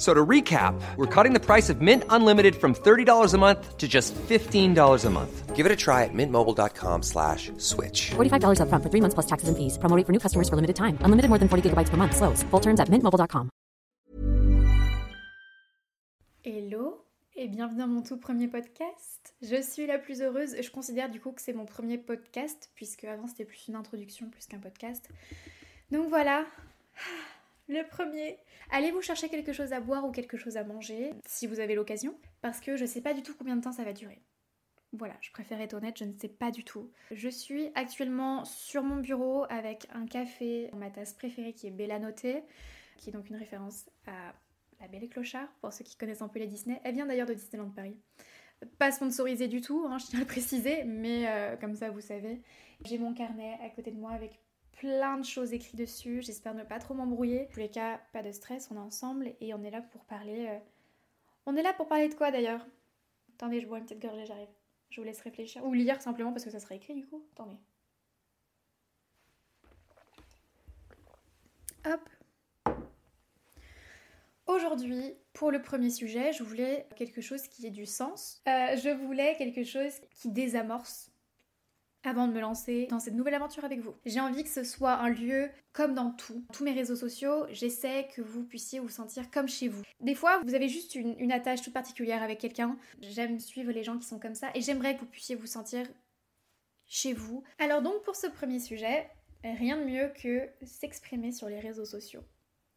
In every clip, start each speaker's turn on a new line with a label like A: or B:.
A: So to recap, we're cutting the price of Mint Unlimited from $30 a month to just $15 a month. Give it a try at mintmobile.com slash switch.
B: $45 up front for three months plus taxes and fees. Promoting for new customers for limited time. Unlimited more than 40 gigabytes per month. Slows. Full terms at mintmobile.com.
C: Hello et bienvenue dans mon tout premier podcast. Je suis la plus heureuse. Je considère du coup que c'est mon premier podcast puisque avant c'était plus une introduction plus qu'un podcast. Donc voilà, le premier. Allez vous chercher quelque chose à boire ou quelque chose à manger si vous avez l'occasion? Parce que je sais pas du tout combien de temps ça va durer. Voilà, je préfère être honnête, je ne sais pas du tout. Je suis actuellement sur mon bureau avec un café, ma tasse préférée qui est Bella Noté, qui est donc une référence à La Belle et Clochard, pour ceux qui connaissent un peu les Disney. Elle vient d'ailleurs de Disneyland Paris. Pas sponsorisée du tout, hein, je tiens à le préciser, mais euh, comme ça vous savez. J'ai mon carnet à côté de moi avec plein de choses écrites dessus. J'espère ne pas trop m'embrouiller. En tous les cas, pas de stress, on est ensemble et on est là pour parler. euh, On est là pour parler de quoi d'ailleurs? Attendez, je bois une petite gorgée, j'arrive. Je vous laisse réfléchir. Ou lire simplement parce que ça sera écrit du coup. Attendez. Hop. Aujourd'hui, pour le premier sujet, je voulais quelque chose qui ait du sens. Euh, je voulais quelque chose qui désamorce avant de me lancer dans cette nouvelle aventure avec vous. J'ai envie que ce soit un lieu comme dans tout. Tous mes réseaux sociaux, j'essaie que vous puissiez vous sentir comme chez vous. Des fois, vous avez juste une, une attache toute particulière avec quelqu'un. J'aime suivre les gens qui sont comme ça et j'aimerais que vous puissiez vous sentir chez vous. Alors donc pour ce premier sujet, rien de mieux que s'exprimer sur les réseaux sociaux.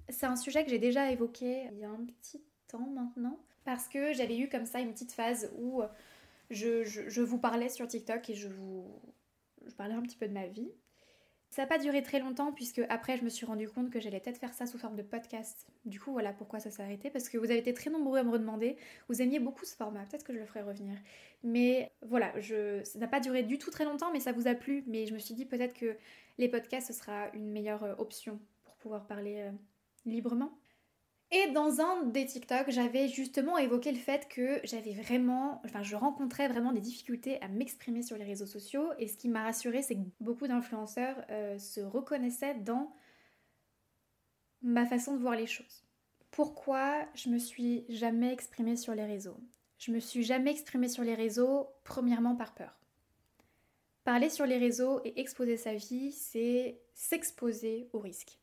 C: C'est un sujet que j'ai déjà évoqué il y a un petit temps maintenant parce que j'avais eu comme ça une petite phase où je, vous parlais sur TikTok et je vous parlais un petit peu de ma vie. Ça n'a pas duré très longtemps puisque après je me suis rendu compte que j'allais peut-être faire ça sous forme de podcast. Du coup voilà pourquoi ça s'est arrêté parce que vous avez été très nombreux à me redemander. Vous aimiez beaucoup ce format, peut-être que je le ferai revenir. Mais voilà, ça n'a pas duré du tout très longtemps mais ça vous a plu. Mais je me suis dit peut-être que les podcasts ce sera une meilleure euh, option pour pouvoir parler euh, librement. Et dans un des TikTok, j'avais justement évoqué le fait que j'avais vraiment, enfin, je rencontrais vraiment des difficultés à m'exprimer sur les réseaux sociaux. Et ce qui m'a rassurée, c'est que beaucoup d'influenceurs euh, se reconnaissaient dans ma façon de voir les choses. Pourquoi je me suis jamais exprimée sur les réseaux? Je me suis jamais exprimée sur les réseaux, premièrement par peur. Parler sur les réseaux et exposer sa vie, c'est s'exposer au risque.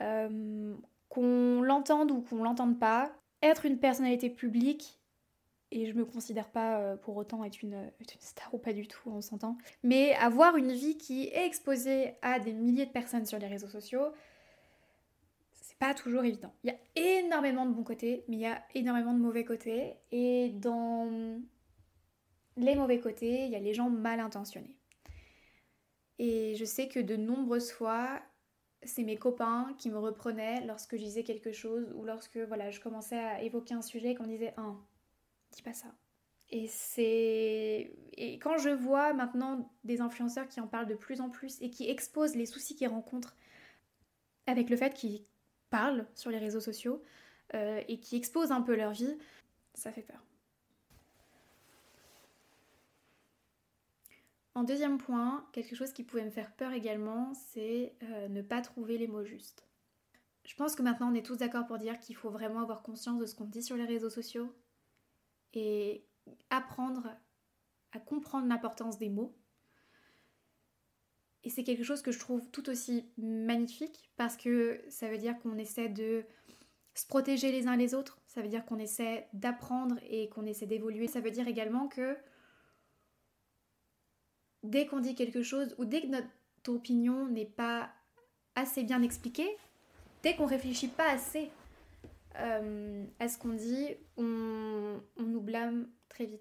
C: Euh, qu'on l'entende ou qu'on l'entende pas, être une personnalité publique, et je me considère pas euh, pour autant être une, être une star ou pas du tout, on s'entend, mais avoir une vie qui est exposée à des milliers de personnes sur les réseaux sociaux, c'est pas toujours évident. Il y a énormément de bons côtés, mais il y a énormément de mauvais côtés, et dans les mauvais côtés, il y a les gens mal intentionnés. Et je sais que de nombreuses fois, c'est mes copains qui me reprenaient lorsque je disais quelque chose ou lorsque je commençais à évoquer un sujet et qu'on disait un, dis pas ça. Et c'est et quand je vois maintenant des influenceurs qui en parlent de plus en plus et qui exposent les soucis qu'ils rencontrent avec le fait qu'ils parlent sur les réseaux sociaux euh, et qui exposent un peu leur vie, ça fait peur. En deuxième point, quelque chose qui pouvait me faire peur également, c'est euh, ne pas trouver les mots justes. Je pense que maintenant on est tous d'accord pour dire qu'il faut vraiment avoir conscience de ce qu'on dit sur les réseaux sociaux et apprendre à comprendre l'importance des mots. Et c'est quelque chose que je trouve tout aussi magnifique parce que ça veut dire qu'on essaie de se protéger les uns les autres, ça veut dire qu'on essaie d'apprendre et qu'on essaie d'évoluer. Ça veut dire également que dès qu'on dit quelque chose ou dès que notre opinion n'est pas assez bien expliquée, dès qu'on réfléchit pas assez euh, à ce qu'on dit, on, nous blâme très vite.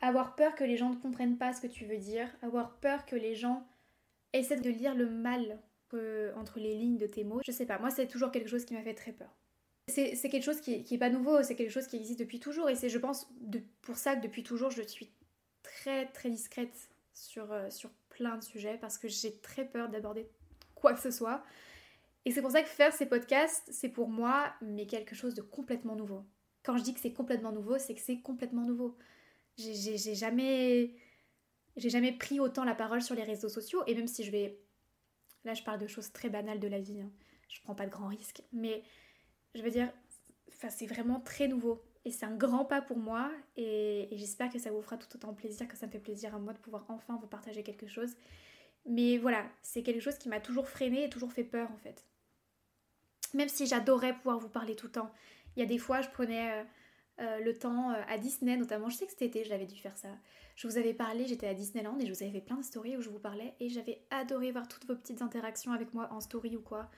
C: Avoir peur que les gens ne comprennent pas ce que tu veux dire, avoir peur que les gens essaient de lire le mal entre les lignes de tes mots. Je sais pas, moi c'est toujours quelque chose qui m'a fait très peur. C'est quelque chose qui, qui est pas nouveau, c'est quelque chose qui existe depuis toujours et c'est je pense pour ça que depuis toujours je suis très très discrète sur, euh, sur plein de sujets parce que j'ai très peur d'aborder quoi que ce soit. Et c'est pour ça que faire ces podcasts, c'est pour moi, mais quelque chose de complètement nouveau. Quand je dis que c'est complètement nouveau, c'est que c'est complètement nouveau. J'ai jamais, j'ai jamais pris autant la parole sur les réseaux sociaux, et même si je vais, là je parle de choses très banales de la vie, hein. je prends pas de grands risques, mais je veux dire, c'est vraiment très nouveau. Et c'est un grand pas pour moi et, j'espère que ça vous fera tout autant plaisir que ça me fait plaisir à moi de pouvoir enfin vous partager quelque chose. Mais voilà, c'est quelque chose qui m'a toujours freiné et toujours fait peur en fait. Même si j'adorais pouvoir vous parler tout le temps. Il y a des fois, je prenais euh, euh, le temps euh, à Disney notamment. Je sais que cet été, j'avais dû faire ça. Je vous avais parlé, j'étais à Disneyland et je vous avais fait plein de stories où je vous parlais et j'avais adoré voir toutes vos petites interactions avec moi en story ou quoi.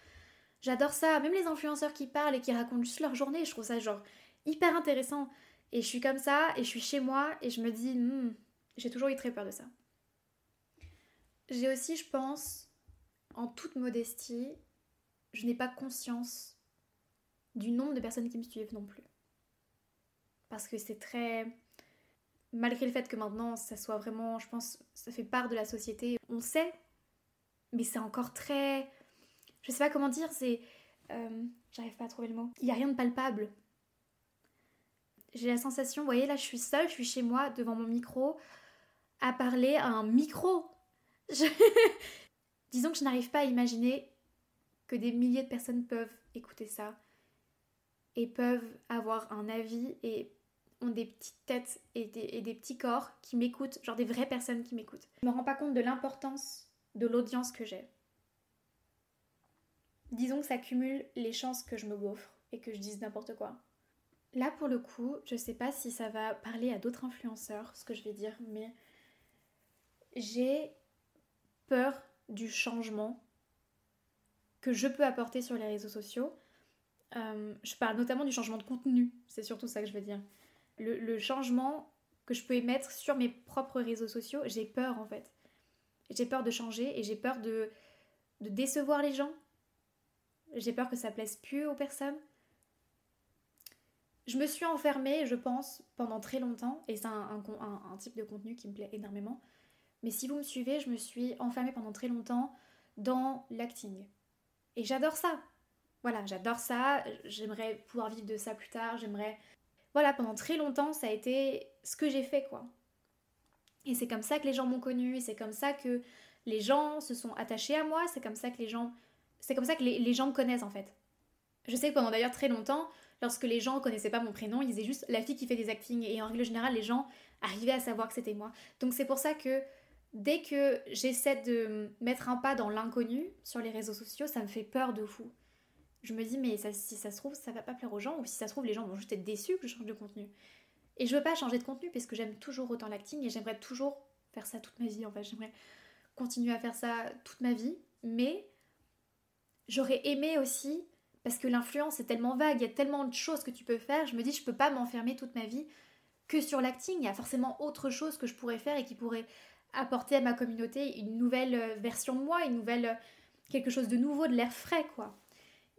C: J'adore ça, même les influenceurs qui parlent et qui racontent juste leur journée, je trouve ça genre hyper intéressant. Et je suis comme ça, et je suis chez moi, et je me dis, hmm, j'ai toujours eu très peur de ça. J'ai aussi, je pense, en toute modestie, je n'ai pas conscience du nombre de personnes qui me suivent non plus. Parce que c'est très... Malgré le fait que maintenant ça soit vraiment, je pense, ça fait part de la société, on sait, mais c'est encore très... Je sais pas comment dire, c'est... Euh, j'arrive pas à trouver le mot. Il n'y a rien de palpable j'ai la sensation, vous voyez, là je suis seule, je suis chez moi devant mon micro à parler à un micro. Disons que je n'arrive pas à imaginer que des milliers de personnes peuvent écouter ça et peuvent avoir un avis et ont des petites têtes et des, et des petits corps qui m'écoutent, genre des vraies personnes qui m'écoutent. Je me rends pas compte de l'importance de l'audience que j'ai. Disons que ça cumule les chances que je me gaufre et que je dise n'importe quoi. Là, pour le coup, je sais pas si ça va parler à d'autres influenceurs, ce que je vais dire, mais j'ai peur du changement que je peux apporter sur les réseaux sociaux. Euh, je parle notamment du changement de contenu, c'est surtout ça que je veux dire. Le, changement que je peux émettre sur mes propres réseaux sociaux, j'ai peur en fait. J'ai peur de changer et j'ai peur de, de décevoir les gens. J'ai peur que ça plaise plus aux personnes. Je me suis enfermée, je pense, pendant très longtemps, et c'est un, type de contenu qui me plaît énormément. Mais si vous me suivez, je me suis enfermée pendant très longtemps dans l'acting. Et j'adore ça. Voilà, j'adore ça. J'aimerais pouvoir vivre de ça plus tard. J'aimerais. Voilà, pendant très longtemps, ça a été ce que j'ai fait, quoi. Et c'est comme ça que les gens m'ont connue, c'est comme ça que les gens se sont attachés à moi, c'est comme ça que les gens. C'est comme ça que les, les gens me connaissent, en fait. Je sais que pendant d'ailleurs très longtemps, lorsque les gens connaissaient pas mon prénom, ils disaient juste la fille qui fait des actings et en règle générale les gens arrivaient à savoir que c'était moi. Donc c'est pour ça que dès que j'essaie de mettre un pas dans l'inconnu sur les réseaux sociaux, ça me fait peur de fou. Je me dis mais si ça se trouve ça va pas plaire aux gens ou si ça se trouve les gens vont juste être déçus que je change de contenu. Et je veux pas changer de contenu parce que j'aime toujours autant l'acting et j'aimerais toujours faire ça toute ma vie en fait. J'aimerais continuer à faire ça toute ma vie, mais j'aurais aimé aussi parce que l'influence est tellement vague, il y a tellement de choses que tu peux faire, je me dis je peux pas m'enfermer toute ma vie que sur l'acting, il y a forcément autre chose que je pourrais faire et qui pourrait apporter à ma communauté une nouvelle euh, version de moi, une nouvelle euh, quelque chose de nouveau, de l'air frais quoi.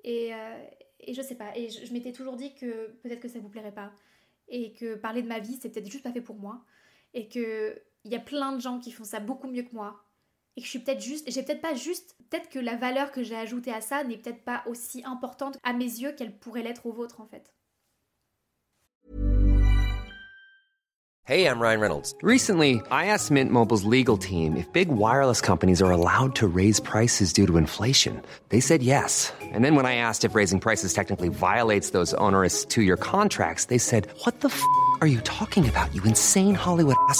C: Et, euh, je sais pas, et je, m'étais toujours dit que peut-être que ça vous plairait pas et que parler de ma vie c'est peut-être juste pas fait pour moi et que il y a plein de gens qui font ça beaucoup mieux que moi et que je suis peut-être juste, j'ai peut-être pas juste, peut-être que la valeur que j'ai ajoutée à ça n'est peut-être pas aussi importante à mes yeux qu'elle pourrait l'être aux vôtres en fait.
A: Hey, I'm Ryan Reynolds. Recently, I asked Mint Mobile's legal team if big wireless companies are allowed to raise prices due to inflation. They said yes. And then when I asked if raising prices technically violates those onerous two year contracts, they said, What the f are you talking about, you insane Hollywood ass?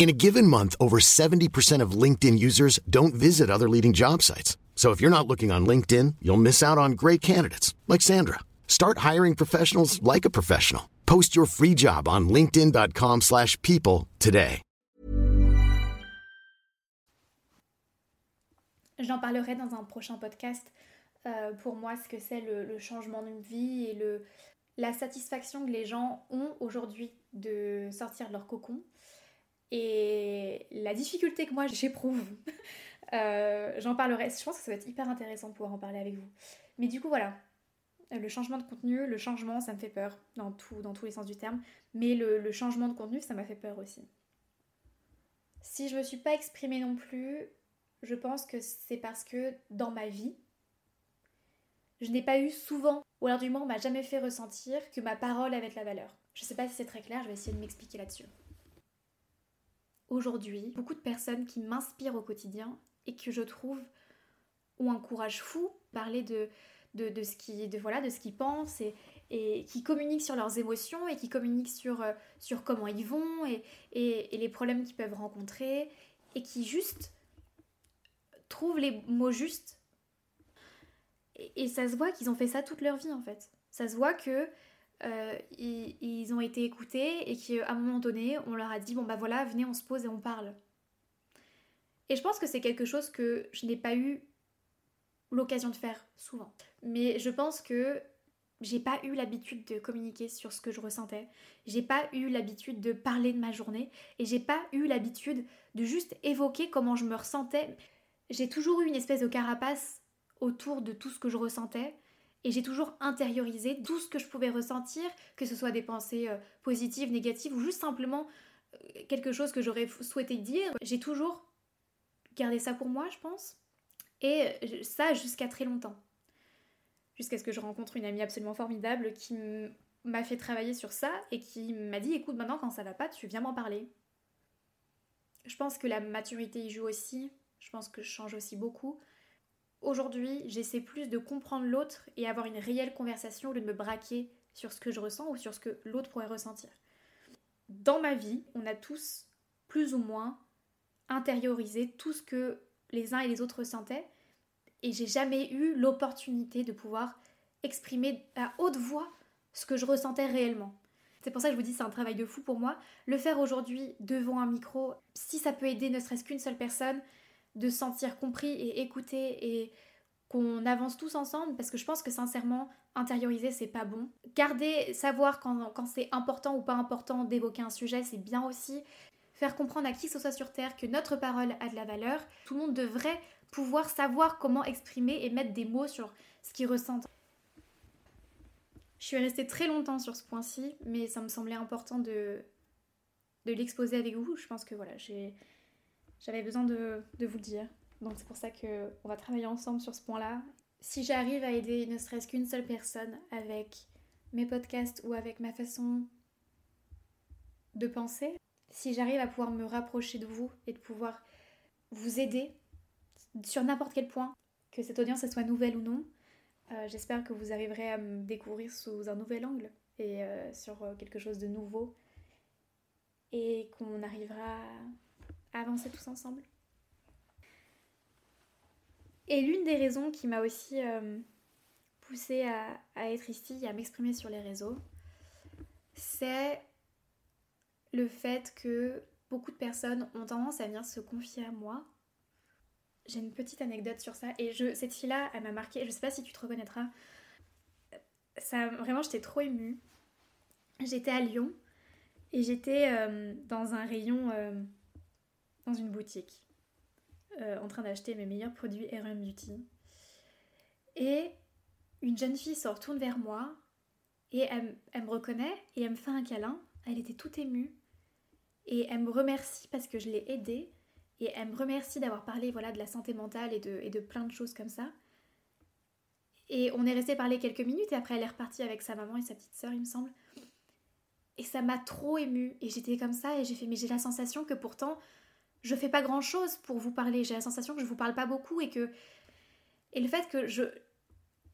D: In a given month, over 70% of LinkedIn users don't visit other leading job sites. So if you're not looking on LinkedIn, you'll miss out on great candidates like Sandra. Start hiring professionals like a professional. Post your free job on linkedin.com/people today.
C: J'en parlerai dans un prochain podcast. euh, pour moi, ce que c'est le, le changement de vie et le, la satisfaction que les gens ont aujourd'hui de sortir de leur cocon et la difficulté que moi j'éprouve. Euh, J'en parlerai. Je pense que ça va être hyper intéressant de pouvoir en parler avec vous. Mais du coup, voilà. Le changement de contenu, le changement, ça me fait peur dans, tous les sens du terme. Mais le, changement de contenu, ça m'a fait peur aussi. Si je me suis pas exprimée non plus, je pense que c'est parce que dans ma vie, je n'ai pas eu souvent, ou alors du moins on m'a jamais fait ressentir que ma parole avait de la valeur. Je sais pas si c'est très clair, je vais essayer de m'expliquer là-dessus. Aujourd'hui, beaucoup de personnes qui m'inspirent au quotidien et que je trouve ont un courage fou, parler de, de, de ce qu'ils pensent et, et qui communiquent sur leurs émotions et qui communiquent sur, euh, sur comment ils vont et, et, et les problèmes qu'ils peuvent rencontrer et qui juste trouvent les mots justes. Et ça se voit qu'ils ont fait ça toute leur vie en fait. Ça se voit que euh, ils, ils ont été écoutés et qu'à un moment donné, on leur a dit bon bah voilà, venez, on se pose et on parle. Et je pense que c'est quelque chose que je n'ai pas eu l'occasion de faire souvent. Mais je pense que j'ai pas eu l'habitude de communiquer sur ce que je ressentais. J'ai pas eu l'habitude de parler de ma journée et j'ai pas eu l'habitude de juste évoquer comment je me ressentais. J'ai toujours eu une espèce de carapace autour de tout ce que je ressentais et j'ai toujours intériorisé tout ce que je pouvais ressentir, que ce soit des pensées euh, positives, négatives ou juste simplement euh, quelque chose que j'aurais souhaité dire. J'ai toujours gardé ça pour moi, je pense. Et euh, ça jusqu'à très longtemps. Jusqu'à ce que je rencontre une amie absolument formidable qui m'a fait travailler sur ça et qui m'a dit écoute, maintenant quand ça va pas, tu viens m'en parler. Je pense que la maturité y joue aussi. Je pense que je change aussi beaucoup. Aujourd'hui, j'essaie plus de comprendre l'autre et avoir une réelle conversation au de me braquer sur ce que je ressens ou sur ce que l'autre pourrait ressentir. Dans ma vie, on a tous plus ou moins intériorisé tout ce que les uns et les autres ressentaient et j'ai jamais eu l'opportunité de pouvoir exprimer à haute voix ce que je ressentais réellement. C'est pour ça que je vous dis c'est un travail de fou pour moi. Le faire aujourd'hui devant un micro, si ça peut aider ne serait-ce qu'une seule personne, de se sentir compris et écouté et qu'on avance tous ensemble parce que je pense que sincèrement intérioriser c'est pas bon. Garder, savoir quand, c'est important ou pas important d'évoquer un sujet c'est bien aussi. Faire comprendre à qui ce soit sur Terre que notre parole a de la valeur. Tout le monde devrait pouvoir savoir comment exprimer et mettre des mots sur ce qu'ils ressentent. Je suis restée très longtemps sur ce point-ci, mais ça me semblait important de, de l'exposer avec vous. Je pense que voilà, j'ai j'avais besoin de, de, vous le dire. Donc c'est pour ça qu'on va travailler ensemble sur ce point-là. Si j'arrive à aider ne serait-ce qu'une seule personne avec mes podcasts ou avec ma façon de penser, si j'arrive à pouvoir me rapprocher de vous et de pouvoir vous aider sur n'importe quel point, que cette audience soit nouvelle ou non, euh, j'espère que vous arriverez à me découvrir sous un nouvel angle et euh, sur euh, quelque chose de nouveau et qu'on arrivera avancer tous ensemble. Et l'une des raisons qui m'a aussi euh, poussée à, être ici, à m'exprimer sur les réseaux, c'est le fait que beaucoup de personnes ont tendance à venir se confier à moi. J'ai une petite anecdote sur ça et je, cette fille-là, elle m'a marqué. Je sais pas si tu te reconnaîtras. Ça, vraiment, j'étais trop émue. J'étais à Lyon Et j'étais euh, dans un rayon, euh, dans une boutique, euh, en train d'acheter mes meilleurs produits RM Beauty. Et une jeune fille se retourne vers moi et elle, me reconnaît et elle me fait un câlin. Elle était toute émue. Et elle me remercie parce que je l'ai aidée. Et elle me remercie d'avoir parlé voilà, de la santé mentale et de, et de plein de choses comme ça. Et on est resté parler quelques minutes et après elle est repartie avec sa maman et sa petite sœur, il me semble. Et ça m'a trop émue. Et j'étais comme ça et j'ai fait, mais j'ai la sensation que pourtant, je fais pas grand chose pour vous parler. J'ai la sensation que je vous parle pas beaucoup et que. Et le fait que je.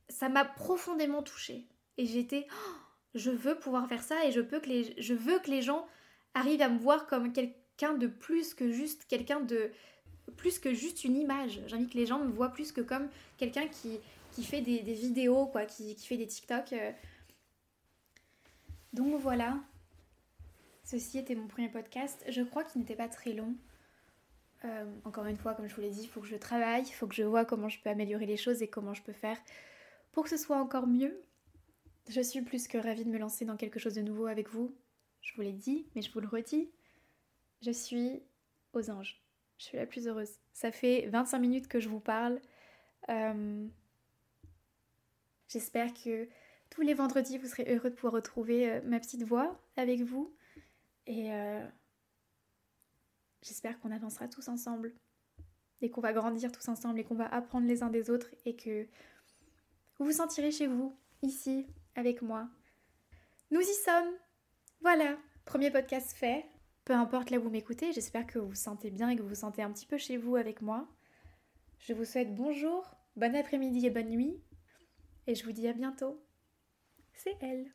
C: Ça m'a profondément touchée. Et j'étais. oh, je veux pouvoir faire ça et je, peux que les... je veux que les gens arrivent à me voir comme quelqu'un de plus que juste quelqu'un de. Plus que juste une image. J'ai envie que les gens me voient plus que comme quelqu'un qui, qui fait des, vidéos, quoi, qui, qui fait des TikTok. euh. Donc voilà. Ceci était mon premier podcast. Je crois qu'il n'était pas très long. Euh, encore une fois, comme je vous l'ai dit, il faut que je travaille, il faut que je vois comment je peux améliorer les choses et comment je peux faire pour que ce soit encore mieux. Je suis plus que ravie de me lancer dans quelque chose de nouveau avec vous. Je vous l'ai dit, mais je vous le redis. Je suis aux anges. Je suis la plus heureuse. Ça fait 25 minutes que je vous parle. Euh, J'espère que tous les vendredis, vous serez heureux de pouvoir retrouver euh, ma petite voix avec vous. Et j'espère qu'on avancera tous ensemble. Et qu'on va grandir tous ensemble et qu'on va apprendre les uns des autres et que vous vous sentirez chez vous, ici, avec moi. Nous y sommes Voilà, premier podcast fait. Peu importe là où vous m'écoutez, j'espère que vous vous sentez bien et que vous vous sentez un petit peu chez vous avec moi. Je vous souhaite bonjour, bon après-midi et bonne nuit. Et je vous dis à bientôt. C'est elle.